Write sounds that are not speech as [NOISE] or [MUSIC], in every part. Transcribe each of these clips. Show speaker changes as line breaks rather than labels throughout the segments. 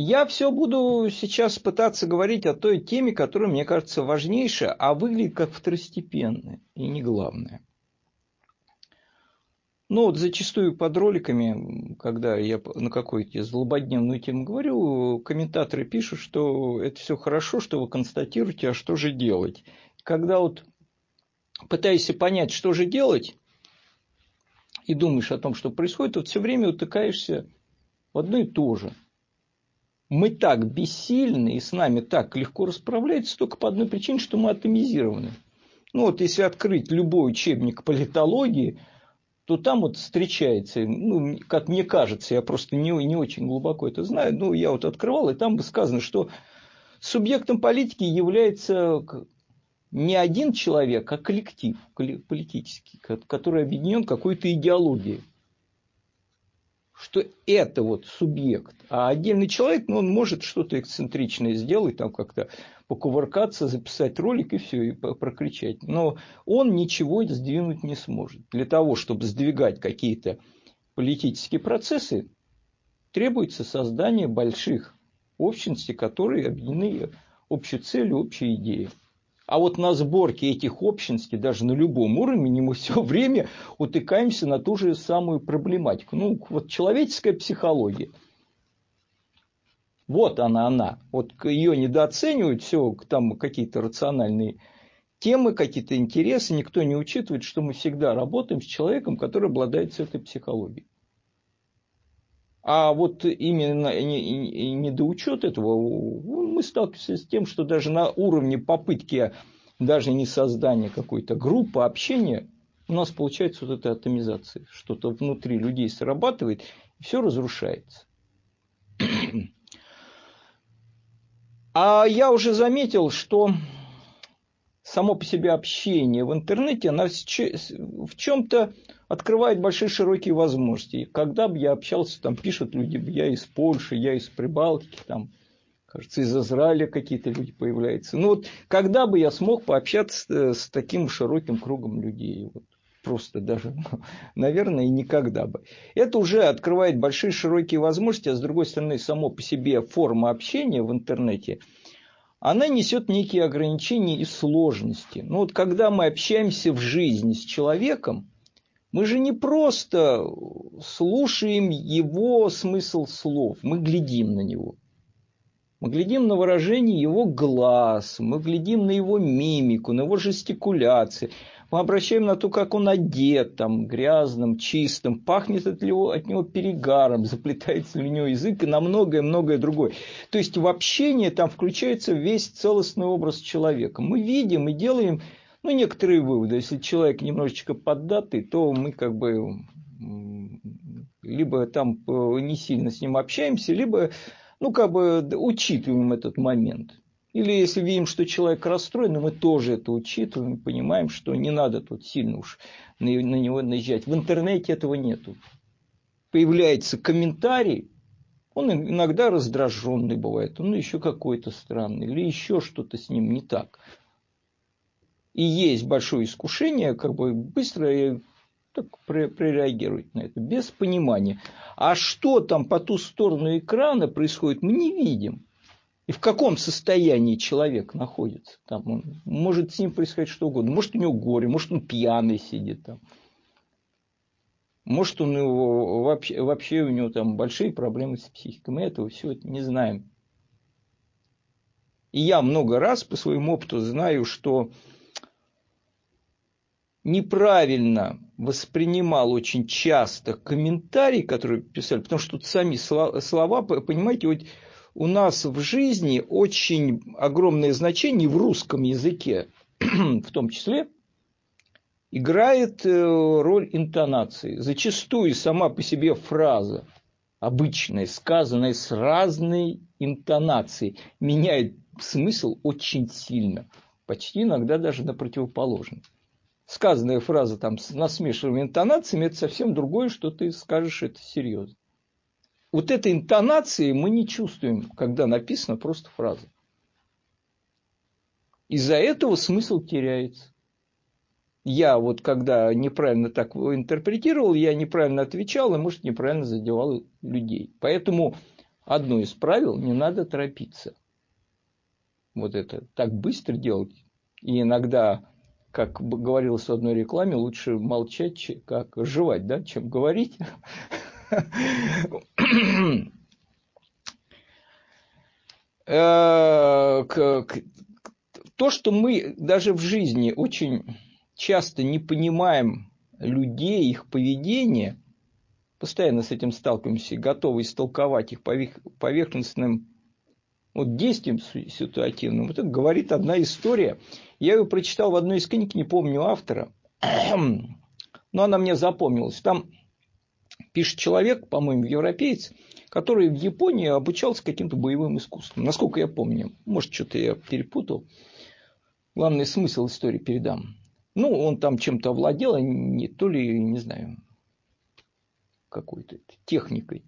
Я все буду сейчас пытаться говорить о той теме, которая мне кажется важнейшая, а выглядит как второстепенная и не главная. Ну вот зачастую под роликами, когда я на какую-то злободневную тему говорю, комментаторы пишут, что это все хорошо, что вы констатируете, а что же делать. Когда вот пытаешься понять, что же делать, и думаешь о том, что происходит, вот все время утыкаешься в одно и то же. Мы так бессильны и с нами так легко расправляются только по одной причине, что мы атомизированы. Ну вот если открыть любой учебник политологии, то там вот встречается, ну, как мне кажется, я просто не, не очень глубоко это знаю, но я вот открывал, и там бы сказано, что субъектом политики является не один человек, а коллектив политический, который объединен какой-то идеологией. Что это вот субъект, а отдельный человек, ну, он может что-то эксцентричное сделать, там как-то покувыркаться, записать ролик и все, и прокричать. Но он ничего сдвинуть не сможет. Для того, чтобы сдвигать какие-то политические процессы, требуется создание больших общностей, которые объединены общей целью, общей идеей. А вот на сборке этих общностей, даже на любом уровне, мы все [LAUGHS] время утыкаемся на ту же самую проблематику. Ну, вот человеческая психология. Вот она, она. Вот ее недооценивают, все, там какие-то рациональные темы, какие-то интересы, никто не учитывает, что мы всегда работаем с человеком, который обладает этой психологией. А вот именно недоучет этого, мы сталкиваемся с тем, что даже на уровне попытки даже не создания какой-то группы, общения, у нас получается вот эта атомизация. Что-то внутри людей срабатывает, и все разрушается. [CLEARS THROAT] А я уже заметил, что само по себе общение в интернете, оно в чем-то открывает большие широкие возможности. когда бы я общался, там пишут люди, я из Польши, я из Прибалтики, там, кажется, из Израиля какие-то люди появляются. Ну вот, когда бы я смог пообщаться с таким широким кругом людей? Вот, просто даже, [LAUGHS] наверное, и никогда бы. Это уже открывает большие широкие возможности, а с другой стороны, само по себе форма общения в интернете, она несет некие ограничения и сложности. Ну вот когда мы общаемся в жизни с человеком, мы же не просто слушаем его смысл слов, мы глядим на него. Мы глядим на выражение его глаз, мы глядим на его мимику, на его жестикуляции. Мы обращаем на то, как он одет, там, грязным, чистым, пахнет от него, от него перегаром, [LAUGHS] заплетается ли у него язык и на многое-многое другое. То есть в общении там включается весь целостный образ человека. Мы видим и делаем ну, некоторые выводы. Если человек немножечко поддатый, то мы как бы либо там э, не сильно с ним общаемся, либо ну, как бы учитываем этот момент. Или если видим, что человек расстроен, мы тоже это учитываем, понимаем, что не надо тут сильно уж на него наезжать. В интернете этого нету. Появляется комментарий, он иногда раздраженный бывает, он еще какой-то странный, или еще что-то с ним не так и есть большое искушение, как бы быстро так прореагировать на это, без понимания. А что там по ту сторону экрана происходит, мы не видим. И в каком состоянии человек находится. Там он, может с ним происходить что угодно. Может у него горе, может он пьяный сидит там. Может он его, вообще, вообще у него там большие проблемы с психикой. Мы этого всего не знаем. И я много раз по своему опыту знаю, что неправильно воспринимал очень часто комментарии, которые писали, потому что тут сами слова, понимаете, вот у нас в жизни очень огромное значение в русском языке, [CLEARS THROAT] в том числе, играет э, роль интонации. Зачастую сама по себе фраза, обычная, сказанная с разной интонацией, меняет смысл очень сильно, почти иногда даже на противоположный сказанная фраза там с насмешливыми интонациями, это совсем другое, что ты скажешь это серьезно. Вот этой интонации мы не чувствуем, когда написана просто фраза. Из-за этого смысл теряется. Я вот когда неправильно так интерпретировал, я неправильно отвечал и, может, неправильно задевал людей. Поэтому одно из правил – не надо торопиться. Вот это так быстро делать. И иногда, как говорилось в одной рекламе, лучше молчать, как жевать, да, чем говорить. [LAUGHS] Э, то, что мы даже в жизни очень часто не понимаем людей, их поведение, постоянно с этим сталкиваемся, готовы истолковать их поверхностным вот действием ситуативным. Вот это говорит одна история. Я ее прочитал в одной из книг, не помню автора, [CLEARS THROAT] но она мне запомнилась. Там пишет человек, по-моему, европеец, который в Японии обучался каким-то боевым искусством. Насколько я помню. Может, что-то я перепутал. Главный смысл истории передам. Ну, он там чем-то овладел, а не, то ли, не знаю, какой-то техникой.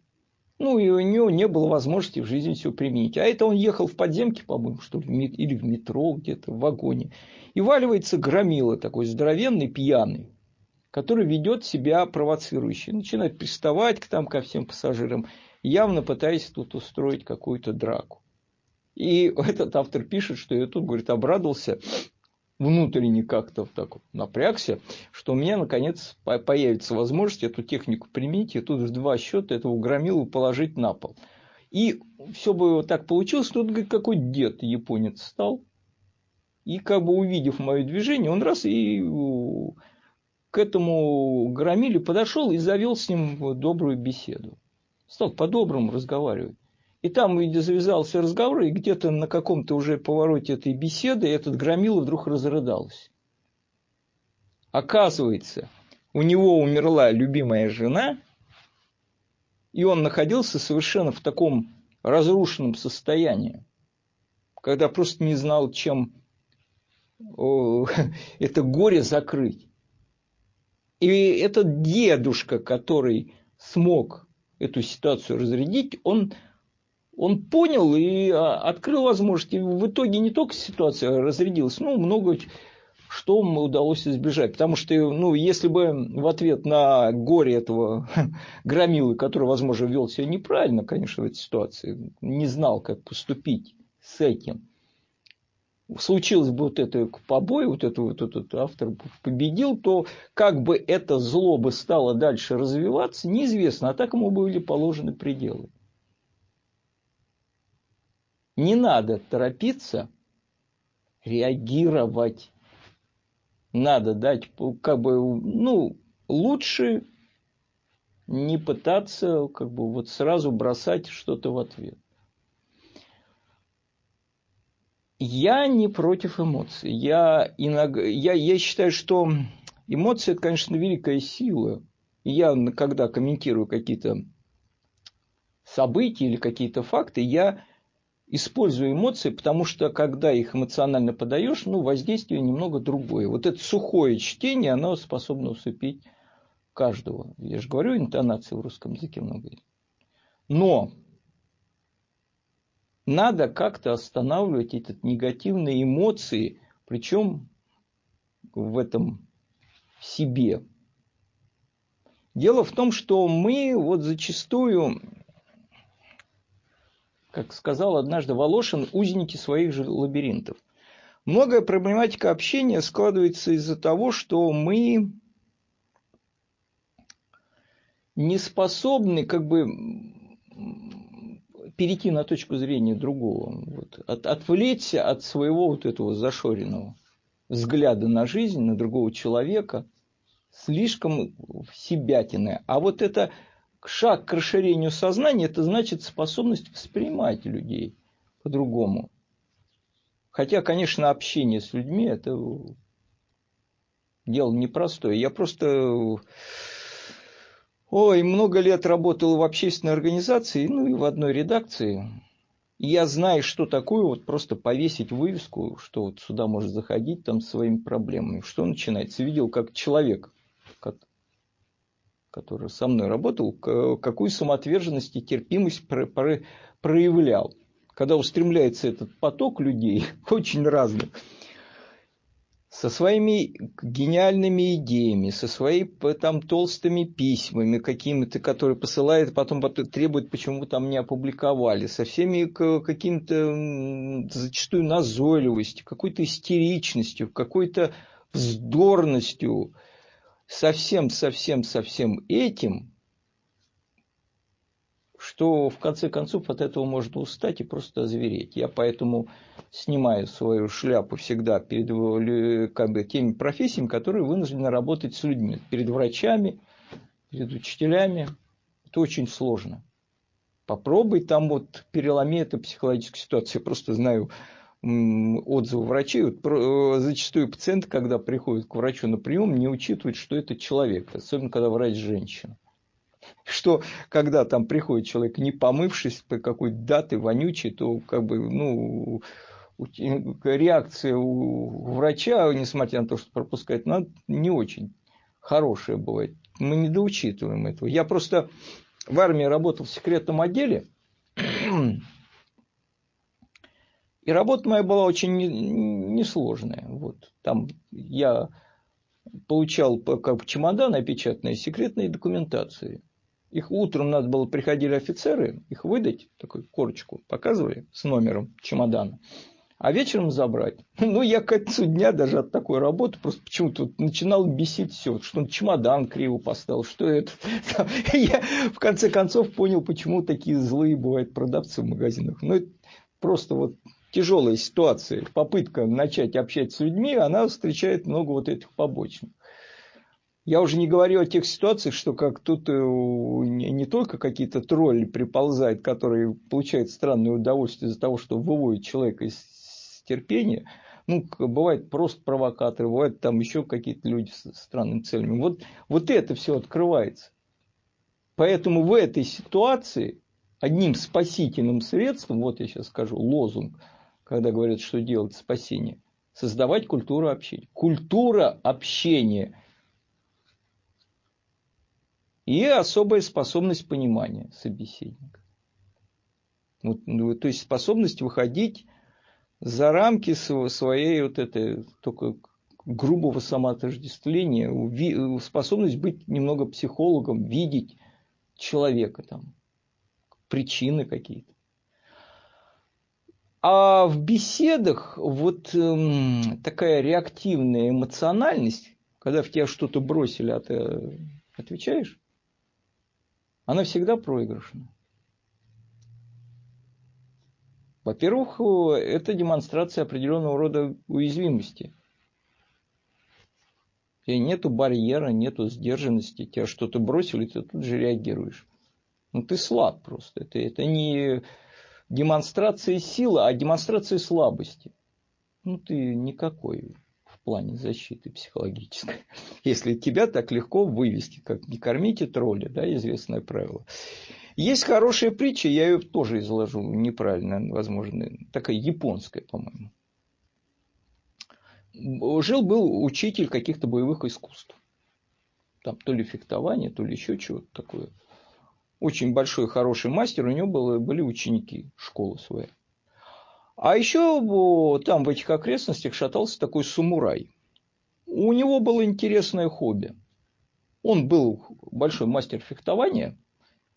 Ну, и у него не было возможности в жизни все применить. А это он ехал в подземке, по-моему, что ли, или в метро где-то, в вагоне. И валивается громила такой здоровенный, пьяный, который ведет себя провоцирующе. Начинает приставать к, там, ко всем пассажирам, явно пытаясь тут устроить какую-то драку. И [LAUGHS] этот автор пишет, что я тут, говорит, обрадовался, внутренне как-то так вот напрягся, что у меня наконец появится возможность эту технику применить и тут в два счета этого громилу положить на пол. И все бы вот так получилось, тут какой дед японец стал. И как бы увидев мое движение, он раз и к этому громиле подошел и завел с ним добрую беседу. Стал по-доброму разговаривать. И там завязался разговор, и где-то на каком-то уже повороте этой беседы этот громила вдруг разрыдался. Оказывается, у него умерла любимая жена, и он находился совершенно в таком разрушенном состоянии, когда просто не знал, чем [LAUGHS] это горе закрыть. И этот дедушка, который смог эту ситуацию разрядить, он он понял и а, открыл возможности. В итоге не только ситуация разрядилась, но много что удалось избежать. Потому что, ну, если бы в ответ на горе этого [LAUGHS] громилы, который, возможно, вел себя неправильно, конечно, в этой ситуации, не знал, как поступить с этим, случилось бы вот это побой, вот, это, вот этот автор победил, то как бы это зло бы стало дальше развиваться, неизвестно, а так ему были положены пределы. Не надо торопиться реагировать. Надо дать, как бы, ну, лучше не пытаться, как бы, вот сразу бросать что-то в ответ. Я не против эмоций. Я, иногда, я, я считаю, что эмоции – это, конечно, великая сила. Я, когда комментирую какие-то события или какие-то факты, я использую эмоции, потому что когда их эмоционально подаешь, ну, воздействие немного другое. Вот это сухое чтение, оно способно усыпить каждого. Я же говорю, интонации в русском языке много есть. Но надо как-то останавливать эти негативные эмоции, причем в этом себе. Дело в том, что мы вот зачастую как сказал однажды Волошин, узники своих же лабиринтов. Многое проблематика общения складывается из-за того, что мы не способны как бы перейти на точку зрения другого, вот, от, отвлечься от своего вот этого зашоренного взгляда на жизнь, на другого человека, слишком в себятиное. А вот это шаг к расширению сознания – это значит способность воспринимать людей по-другому. Хотя, конечно, общение с людьми – это дело непростое. Я просто ой, много лет работал в общественной организации, ну и в одной редакции. Я знаю, что такое вот просто повесить вывеску, что вот сюда может заходить там своими проблемами. Что начинается? Видел, как человек, который со мной работал, какую самоотверженность и терпимость проявлял. Когда устремляется этот поток людей, [LAUGHS] очень разных, со своими гениальными идеями, со своими там толстыми письмами какими-то, которые посылает, потом требует, почему там не опубликовали, со всеми какими-то зачастую назойливостью, какой-то истеричностью, какой-то вздорностью, совсем, совсем, совсем этим, что в конце концов от этого можно устать и просто озвереть. Я поэтому снимаю свою шляпу всегда перед как бы, теми профессиями, которые вынуждены работать с людьми. Перед врачами, перед учителями. Это очень сложно. Попробуй там вот переломи эту психологическую ситуацию. Я просто знаю отзывы врачей. Вот э, зачастую пациенты, когда приходят к врачу на прием, не учитывают, что это человек. Особенно, когда врач женщина что когда там приходит человек, не помывшись по какой-то даты, вонючий, то как бы, ну, реакция у врача, несмотря на то, что пропускает, она не очень хорошая бывает. Мы не доучитываем этого. Я просто в армии работал в секретном отделе, [CLEARS THROAT] и работа моя была очень несложная. Вот. Там я получал как чемодан опечатанные секретные документации. Их утром надо было, приходили офицеры, их выдать, такую корочку показывали с номером чемодана, а вечером забрать. [LAUGHS] Ну, я к концу дня даже от такой работы просто почему-то начинал бесить все, что он чемодан криво поставил, что это. [LAUGHS] Я в конце концов понял, почему такие злые бывают продавцы в магазинах. Ну, это просто вот тяжелая ситуация, попытка начать общаться с людьми, она встречает много вот этих побочных. Я уже не говорю о тех ситуациях, что как тут э, не только какие-то тролли приползают, которые получают странное удовольствие из-за того, что выводят человека из терпения. Ну, бывает просто провокаторы, бывают там еще какие-то люди с странными целями. Вот, вот это все открывается. Поэтому в этой ситуации одним спасительным средством, вот я сейчас скажу лозунг, когда говорят, что делать спасение, создавать культуру общения. Культура общения – и особая способность понимания собеседника. Вот, ну, то есть способность выходить за рамки своей вот этой только грубого самоотождествления, способность быть немного психологом, видеть человека там, причины какие-то. А в беседах вот эм, такая реактивная эмоциональность, когда в тебя что-то бросили, а ты отвечаешь, она всегда проигрышна. Во-первых, это демонстрация определенного рода уязвимости. Тебя нету барьера, нету сдержанности, тебя что-то бросили, ты тут же реагируешь. Ну, ты слаб просто. Это, это не демонстрация силы, а демонстрация слабости. Ну, ты никакой плане защиты психологической. [LAUGHS] Если тебя так легко вывести, как не кормите тролля, да, известное правило. Есть хорошая притча, я ее тоже изложу неправильно, возможно, такая японская, по-моему. Жил-был учитель каких-то боевых искусств. Там то ли фехтование, то ли еще чего-то такое. Очень большой, хороший мастер, у него было, были ученики, школы своей. А еще там в этих окрестностях шатался такой самурай. У него было интересное хобби. Он был большой мастер фехтования,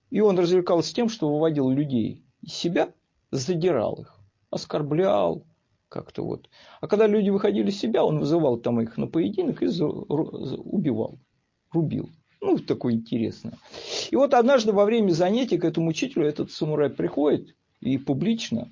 и он развлекался тем, что выводил людей из себя, задирал их, оскорблял как-то вот. А когда люди выходили из себя, он вызывал там их на поединок и убивал, рубил. Ну, такое интересное. И вот однажды во время занятий к этому учителю этот самурай приходит и публично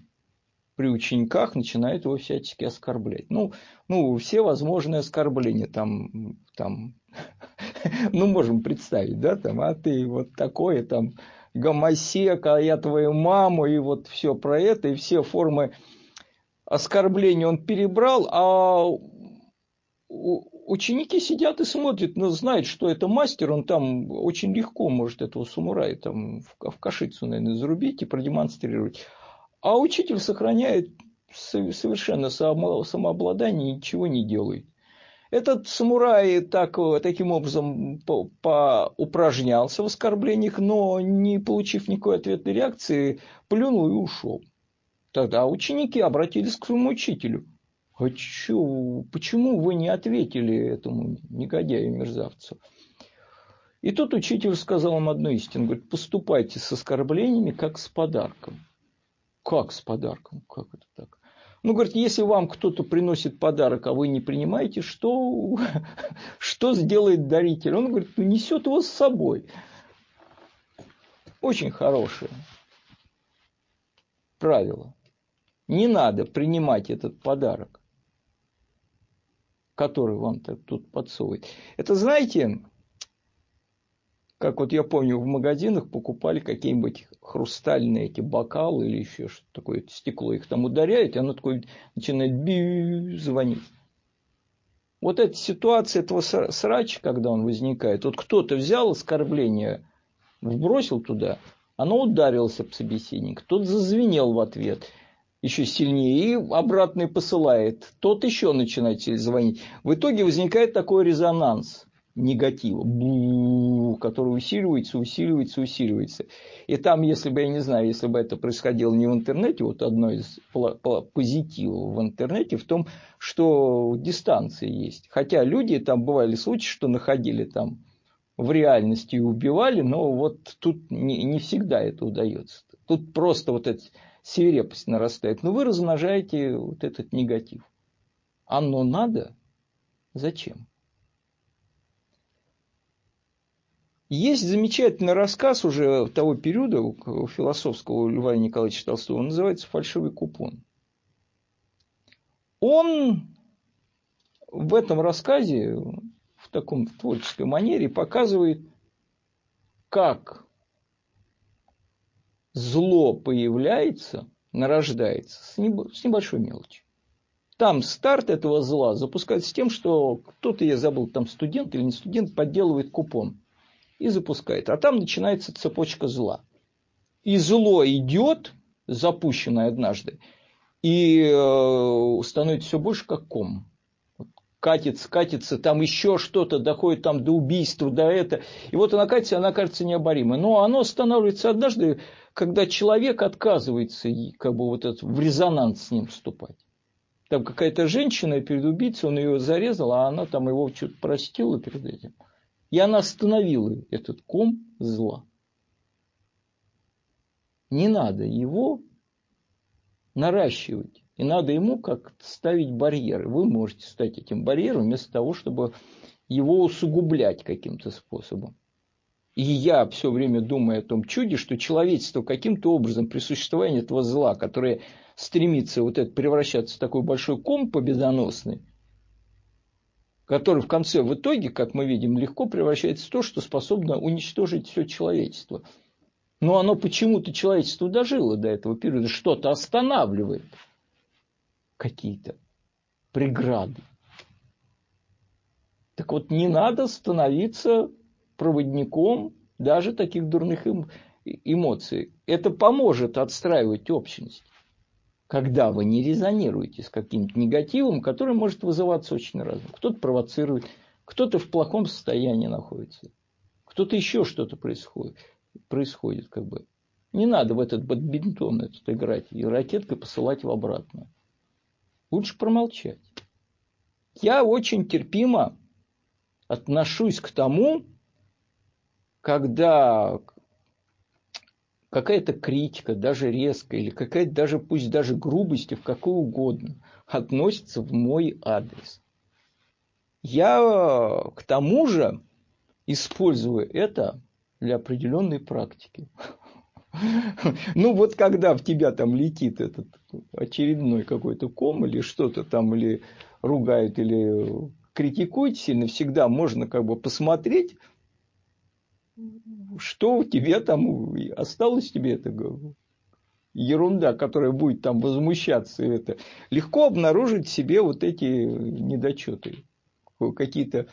при учениках начинает его всячески оскорблять. Ну, ну все возможные оскорбления там, там [LAUGHS] ну, можем представить, да, там, а ты вот такое, там, гомосек, а я твою маму, и вот все про это, и все формы оскорбления он перебрал, а ученики сидят и смотрят, но знают, что это мастер, он там очень легко может этого самурая там в кашицу, наверное, зарубить и продемонстрировать. А учитель сохраняет совершенно самообладание и ничего не делает. Этот самурай так, таким образом упражнялся в оскорблениях, но не получив никакой ответной реакции, плюнул и ушел. Тогда ученики обратились к своему учителю. а чё, почему вы не ответили этому негодяю-мерзавцу? И тут учитель сказал им одну истину. Говорит, поступайте с оскорблениями, как с подарком. Как с подарком? Как это так? Ну, говорит, если вам кто-то приносит подарок, а вы не принимаете, что, [LAUGHS] что сделает даритель? Он говорит, ну, несет его с собой. Очень хорошее правило. Не надо принимать этот подарок, который вам тут подсовывает. Это, знаете, как вот я помню, в магазинах покупали какие-нибудь хрустальные эти бокалы или еще что-то такое, стекло их там ударяет, и оно такое начинает би звонить. Вот эта ситуация этого срача, когда он возникает, вот кто-то взял оскорбление, вбросил туда, оно ударилось об собеседника, тот зазвенел в ответ еще сильнее и обратно посылает, тот еще начинает звонить. В итоге возникает такой резонанс негатива, который усиливается, усиливается, усиливается. И там, если бы, я не знаю, если бы это происходило не в интернете, вот одно из позитивов в интернете в том, что дистанция есть. Хотя люди, там бывали случаи, что находили там в реальности и убивали, но вот тут не, не всегда это удается. Тут просто вот эта свирепость нарастает. Но вы размножаете вот этот негатив. Оно надо? Зачем? Есть замечательный рассказ уже того периода у философского Льва Николаевича Толстого, он называется «Фальшивый купон». Он в этом рассказе, в таком творческой манере, показывает, как зло появляется, нарождается с небольшой мелочи. Там старт этого зла запускается с тем, что кто-то, я забыл, там студент или не студент, подделывает купон и запускает. А там начинается цепочка зла. И зло идет, запущенное однажды, и э, становится все больше как ком. Катится, катится, там еще что-то доходит там до убийства, до этого. И вот она катится, она кажется необоримой. Но оно останавливается однажды, когда человек отказывается как бы вот это, в резонанс с ним вступать. Там какая-то женщина перед убийцей, он ее зарезал, а она там его что-то простила перед этим. И она остановила этот ком зла. Не надо его наращивать. И надо ему как ставить барьеры. Вы можете стать этим барьером вместо того, чтобы его усугублять каким-то способом. И я все время думаю о том чуде, что человечество каким-то образом при существовании этого зла, которое стремится вот это превращаться в такой большой ком победоносный, который в конце, в итоге, как мы видим, легко превращается в то, что способно уничтожить все человечество. Но оно почему-то человечество дожило до этого периода, что-то останавливает какие-то преграды. Так вот, не надо становиться проводником даже таких дурных эм, эмоций. Это поможет отстраивать общность когда вы не резонируете с каким-то негативом, который может вызываться очень разным. Кто-то провоцирует, кто-то в плохом состоянии находится, кто-то еще что-то происходит, происходит как бы. Не надо в этот бадминтон этот играть и ракеткой посылать в обратно. Лучше промолчать. Я очень терпимо отношусь к тому, когда какая-то критика, даже резкая, или какая-то даже, пусть даже грубость, в какую угодно, относится в мой адрес. Я к тому же использую это для определенной практики. [LAUGHS] Ну вот когда в тебя там летит этот очередной какой-то ком или что-то там, или ругают, или критикуют сильно, всегда можно как бы посмотреть, что у тебя там осталось тебе это ерунда, которая будет там возмущаться это, легко обнаружить себе вот эти недочеты, какие-то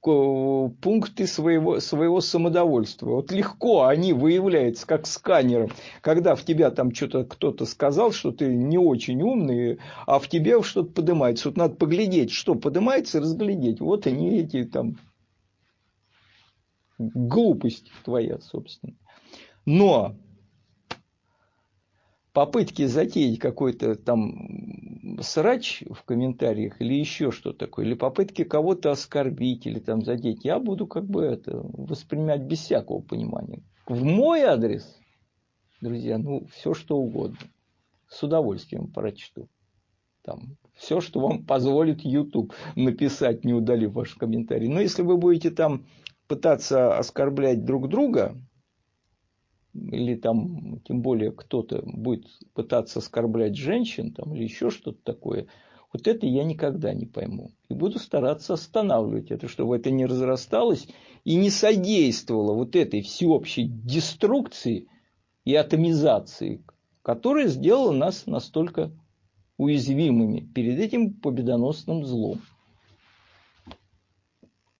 пункты своего, своего самодовольства. Вот легко они выявляются как сканером, когда в тебя там что-то кто-то сказал, что ты не очень умный, а в тебе что-то поднимается. Вот надо поглядеть, что поднимается, разглядеть. Вот они эти там глупость твоя, собственно. Но попытки затеять какой-то там срач в комментариях или еще что такое, или попытки кого-то оскорбить или там задеть, я буду как бы это воспринимать без всякого понимания. В мой адрес, друзья, ну, все что угодно. С удовольствием прочту. Там, все, что вам позволит YouTube написать, не удалив ваш комментарий. Но если вы будете там пытаться оскорблять друг друга, или там, тем более, кто-то будет пытаться оскорблять женщин, там, или еще что-то такое, вот это я никогда не пойму. И буду стараться останавливать это, чтобы это не разрасталось и не содействовало вот этой всеобщей деструкции и атомизации, которая сделала нас настолько уязвимыми перед этим победоносным злом.